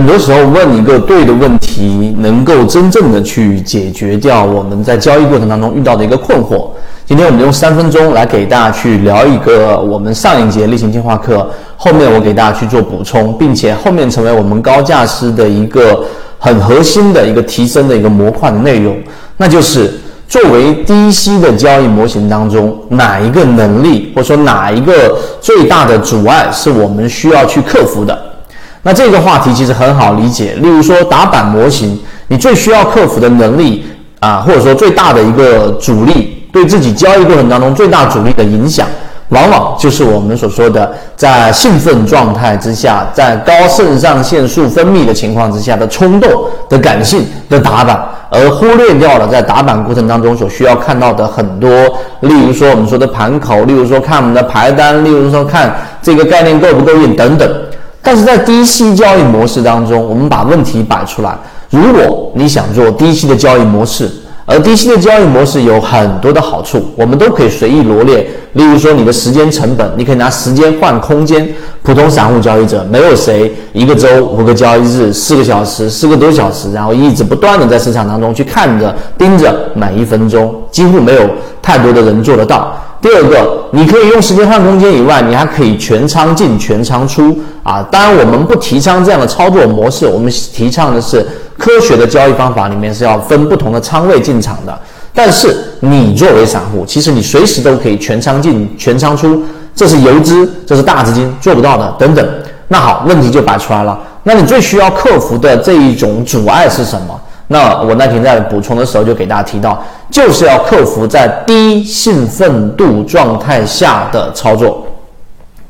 很多时候问一个对的问题，能够真正的去解决掉我们在交易过程当中遇到的一个困惑。今天我们用三分钟来给大家去聊一个我们上一节例行进化课，后面我给大家去做补充，并且后面成为我们高价师的一个很核心的一个提升的一个模块的内容，那就是作为低息的交易模型当中，哪一个能力或者说哪一个最大的阻碍是我们需要去克服的。那这个话题其实很好理解，例如说打板模型，你最需要克服的能力啊，或者说最大的一个阻力，对自己交易过程当中最大阻力的影响，往往就是我们所说的在兴奋状态之下，在高肾上腺素分泌的情况之下的冲动的感性的打板，而忽略掉了在打板过程当中所需要看到的很多，例如说我们说的盘口，例如说看我们的排单，例如说看这个概念够不够硬等等。但是在低息交易模式当中，我们把问题摆出来。如果你想做低息的交易模式，而低息的交易模式有很多的好处，我们都可以随意罗列。例如说，你的时间成本，你可以拿时间换空间。普通散户交易者，没有谁一个周五个交易日四个小时四个多小时，然后一直不断的在市场当中去看着盯着每一分钟，几乎没有太多的人做得到。第二个，你可以用时间换空间以外，你还可以全仓进全仓出啊。当然，我们不提倡这样的操作模式，我们提倡的是科学的交易方法，里面是要分不同的仓位进场的。但是你作为散户，其实你随时都可以全仓进全仓出，这是游资，这是大资金做不到的等等。那好，问题就摆出来了，那你最需要克服的这一种阻碍是什么？那我那天在补充的时候就给大家提到，就是要克服在低兴奋度状态下的操作。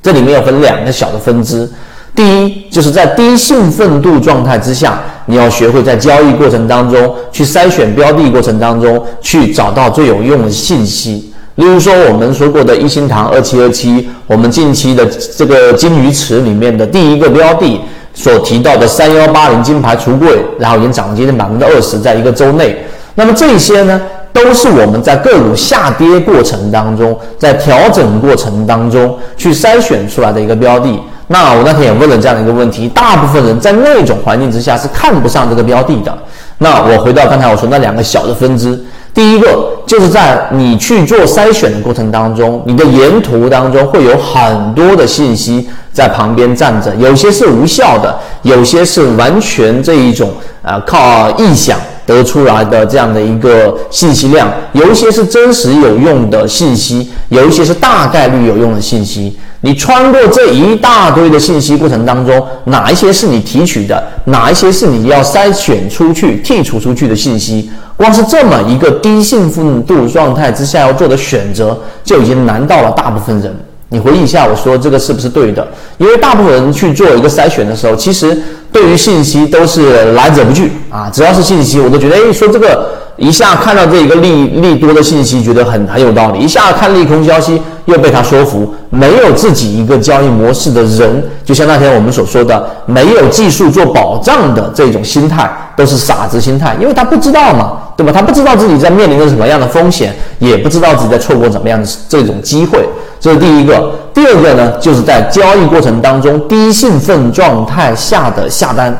这里面要分两个小的分支。第一，就是在低兴奋度状态之下，你要学会在交易过程当中去筛选标的过程当中去找到最有用的信息。例如说，我们说过的一心堂二七二七，我们近期的这个金鱼池里面的第一个标的。所提到的三幺八零金牌橱柜，然后已经涨了接近百分之二十，在一个周内。那么这些呢，都是我们在个股下跌过程当中，在调整过程当中去筛选出来的一个标的。那我那天也问了这样的一个问题：大部分人在那种环境之下是看不上这个标的的。那我回到刚才我说那两个小的分支。第一个就是在你去做筛选的过程当中，你的沿途当中会有很多的信息在旁边站着，有些是无效的，有些是完全这一种啊靠臆想得出来的这样的一个信息量，有一些是真实有用的信息，有一些是大概率有用的信息。你穿过这一大堆的信息过程当中，哪一些是你提取的，哪一些是你要筛选出去、剔除出去的信息？光是这么一个低兴奋度状态之下要做的选择，就已经难到了大部分人。你回忆一下，我说这个是不是对的？因为大部分人去做一个筛选的时候，其实对于信息都是来者不拒啊，只要是信息，我都觉得，哎，说这个。一下看到这一个利利多的信息，觉得很很有道理；一下看利空消息，又被他说服。没有自己一个交易模式的人，就像那天我们所说的，没有技术做保障的这种心态，都是傻子心态，因为他不知道嘛，对吧？他不知道自己在面临着什么样的风险，也不知道自己在错过怎么样的这种机会。这是第一个。第二个呢，就是在交易过程当中低兴奋状态下的下单。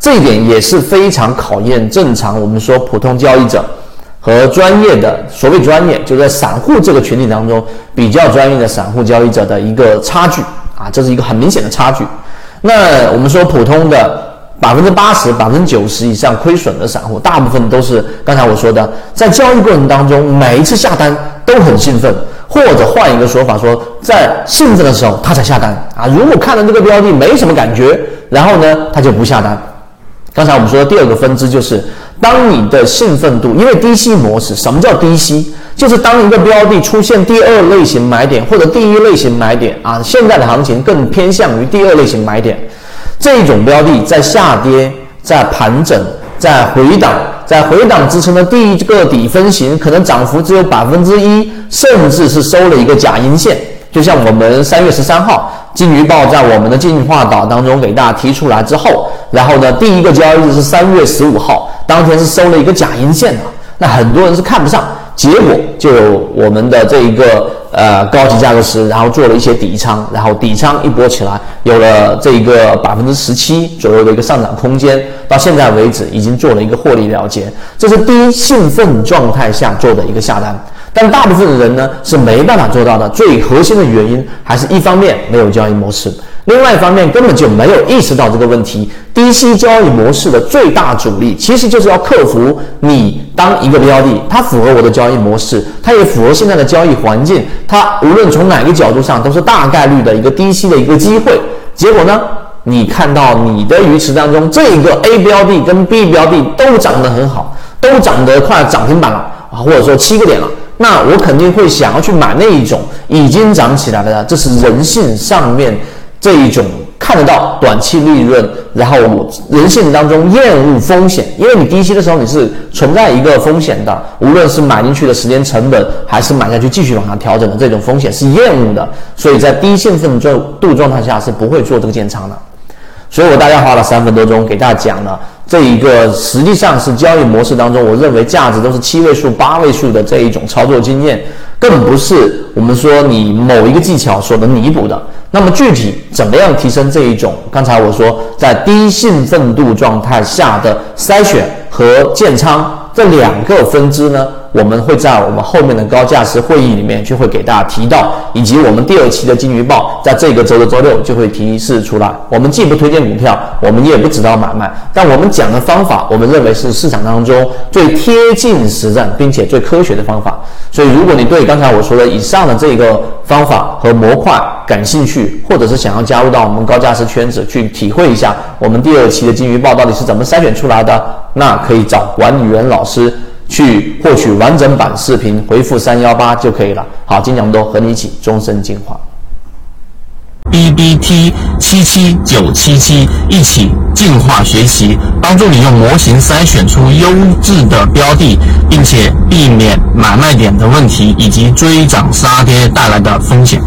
这一点也是非常考验正常我们说普通交易者和专业的所谓专业，就在散户这个群体当中比较专业的散户交易者的一个差距啊，这是一个很明显的差距。那我们说普通的百分之八十、百分之九十以上亏损的散户，大部分都是刚才我说的，在交易过程当中每一次下单都很兴奋，或者换一个说法说，在兴奋的时候他才下单啊。如果看到这个标的没什么感觉，然后呢他就不下单。刚才我们说的第二个分支就是，当你的兴奋度，因为低吸模式，什么叫低吸？就是当一个标的出现第二类型买点或者第一类型买点啊，现在的行情更偏向于第二类型买点，这种标的在下跌、在盘整、在回档，在回档支撑的第一个底分型，可能涨幅只有百分之一，甚至是收了一个假阴线。就像我们三月十三号金鱼报在我们的进化岛当中给大家提出来之后，然后呢，第一个交易日是三月十五号，当天是收了一个假阴线的，那很多人是看不上，结果就我们的这一个。呃，高级价格师，然后做了一些底仓，然后底仓一波起来，有了这一个百分之十七左右的一个上涨空间，到现在为止已经做了一个获利了结，这是低兴奋状态下做的一个下单。但大部分的人呢是没办法做到的，最核心的原因还是一方面没有交易模式，另外一方面根本就没有意识到这个问题。低息交易模式的最大阻力其实就是要克服你当一个标的，它符合我的交易模式，它也符合现在的交易环境，它无论从哪个角度上都是大概率的一个低息的一个机会。结果呢，你看到你的鱼池当中这一个 A 标的跟 B 标的都涨得很好，都涨得快涨停板了啊，或者说七个点了。那我肯定会想要去买那一种已经涨起来的，这是人性上面这一种看得到短期利润，然后人性当中厌恶风险，因为你低息的时候你是存在一个风险的，无论是买进去的时间成本，还是买下去继续往上调整的这种风险是厌恶的，所以在低兴奋度状态下是不会做这个建仓的。所以我大概花了三分多钟给大家讲了。这一个实际上是交易模式当中，我认为价值都是七位数、八位数的这一种操作经验，更不是我们说你某一个技巧所能弥补的。那么具体怎么样提升这一种？刚才我说在低兴奋度状态下的筛选和建仓这两个分支呢？我们会在我们后面的高价值会议里面就会给大家提到，以及我们第二期的金鱼报，在这个周的周六就会提示出来。我们既不推荐股票，我们也不指导买卖，但我们讲的方法，我们认为是市场当中最贴近实战并且最科学的方法。所以，如果你对刚才我说的以上的这个方法和模块感兴趣，或者是想要加入到我们高价值圈子去体会一下我们第二期的金鱼报到底是怎么筛选出来的，那可以找管理员老师。去获取完整版视频，回复三幺八就可以了。好，金讲多和你一起终身进化。B B T 七七九七七一起进化学习，帮助你用模型筛选出优质的标的，并且避免买卖点的问题以及追涨杀跌带来的风险。